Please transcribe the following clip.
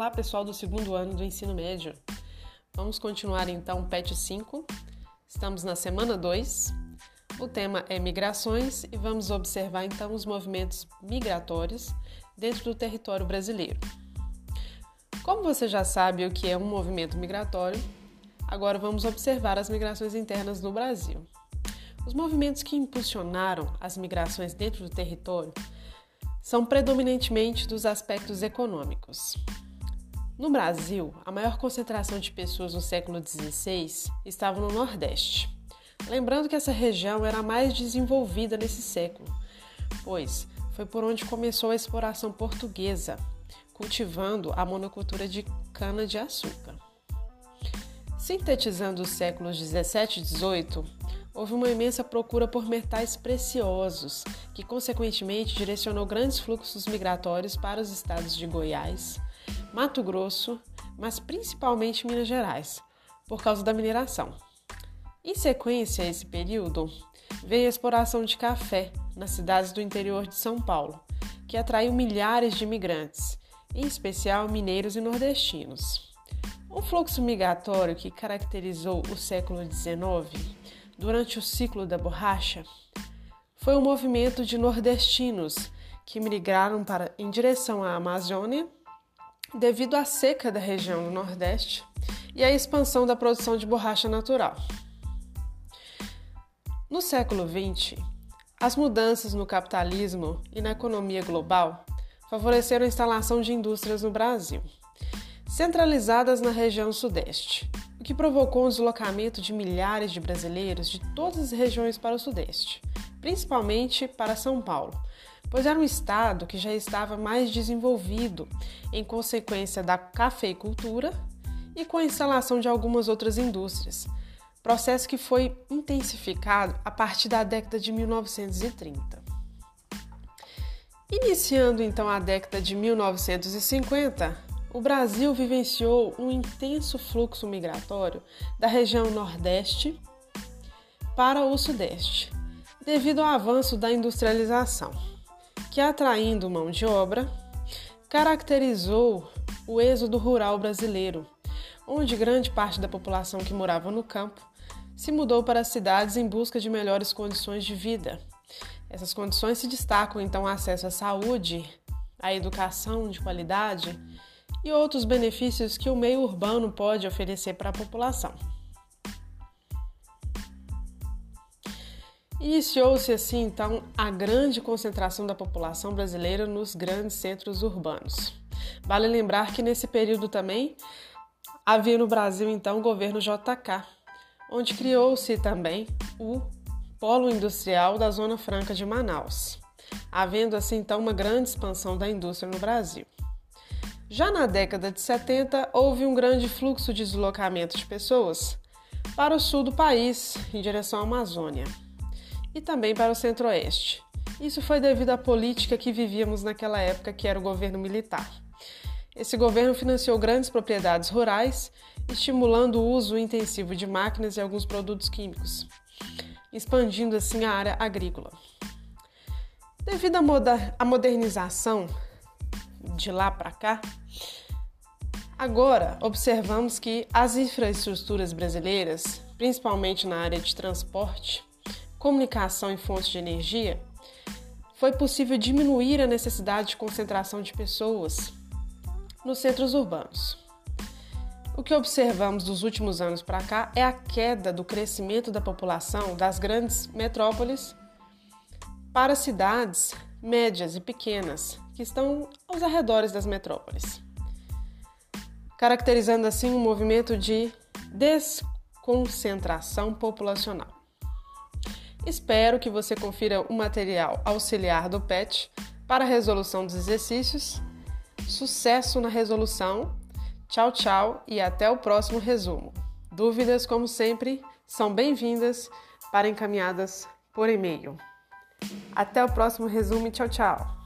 Olá, pessoal do segundo ano do ensino médio. Vamos continuar então o PET 5. Estamos na semana 2. O tema é migrações e vamos observar então os movimentos migratórios dentro do território brasileiro. Como você já sabe o que é um movimento migratório, agora vamos observar as migrações internas no Brasil. Os movimentos que impulsionaram as migrações dentro do território são predominantemente dos aspectos econômicos. No Brasil, a maior concentração de pessoas no século XVI estava no Nordeste. Lembrando que essa região era a mais desenvolvida nesse século, pois foi por onde começou a exploração portuguesa, cultivando a monocultura de cana-de-açúcar. Sintetizando os séculos 17 e 18, houve uma imensa procura por metais preciosos, que consequentemente direcionou grandes fluxos migratórios para os estados de Goiás, Mato Grosso, mas principalmente Minas Gerais, por causa da mineração. Em sequência a esse período, veio a exploração de café nas cidades do interior de São Paulo, que atraiu milhares de imigrantes, em especial mineiros e nordestinos. O fluxo migratório que caracterizou o século XIX, durante o ciclo da borracha, foi um movimento de nordestinos que migraram para, em direção à Amazônia devido à seca da região do Nordeste e à expansão da produção de borracha natural. No século XX, as mudanças no capitalismo e na economia global favoreceram a instalação de indústrias no Brasil, centralizadas na região Sudeste, o que provocou o deslocamento de milhares de brasileiros de todas as regiões para o Sudeste, principalmente para São Paulo, pois era um estado que já estava mais desenvolvido em consequência da cafeicultura e com a instalação de algumas outras indústrias, processo que foi intensificado a partir da década de 1930. Iniciando então a década de 1950, o Brasil vivenciou um intenso fluxo migratório da região Nordeste para o Sudeste, devido ao avanço da industrialização que, atraindo mão de obra, caracterizou o êxodo rural brasileiro, onde grande parte da população que morava no campo se mudou para as cidades em busca de melhores condições de vida. Essas condições se destacam então acesso à saúde, à educação de qualidade e outros benefícios que o meio urbano pode oferecer para a população. Iniciou-se assim então a grande concentração da população brasileira nos grandes centros urbanos. Vale lembrar que nesse período também havia no Brasil então o governo JK, onde criou-se também o Polo Industrial da Zona Franca de Manaus, havendo assim então uma grande expansão da indústria no Brasil. Já na década de 70, houve um grande fluxo de deslocamento de pessoas para o sul do país, em direção à Amazônia e também para o Centro-Oeste. Isso foi devido à política que vivíamos naquela época, que era o governo militar. Esse governo financiou grandes propriedades rurais, estimulando o uso intensivo de máquinas e alguns produtos químicos, expandindo assim a área agrícola. Devido à modernização de lá para cá, agora observamos que as infraestruturas brasileiras, principalmente na área de transporte, comunicação e fontes de energia, foi possível diminuir a necessidade de concentração de pessoas nos centros urbanos. O que observamos dos últimos anos para cá é a queda do crescimento da população das grandes metrópoles para cidades médias e pequenas que estão aos arredores das metrópoles, caracterizando assim um movimento de desconcentração populacional. Espero que você confira o material auxiliar do PET para a resolução dos exercícios. Sucesso na resolução. Tchau, tchau e até o próximo resumo. Dúvidas, como sempre, são bem-vindas para encaminhadas por e-mail. Até o próximo resumo e tchau, tchau.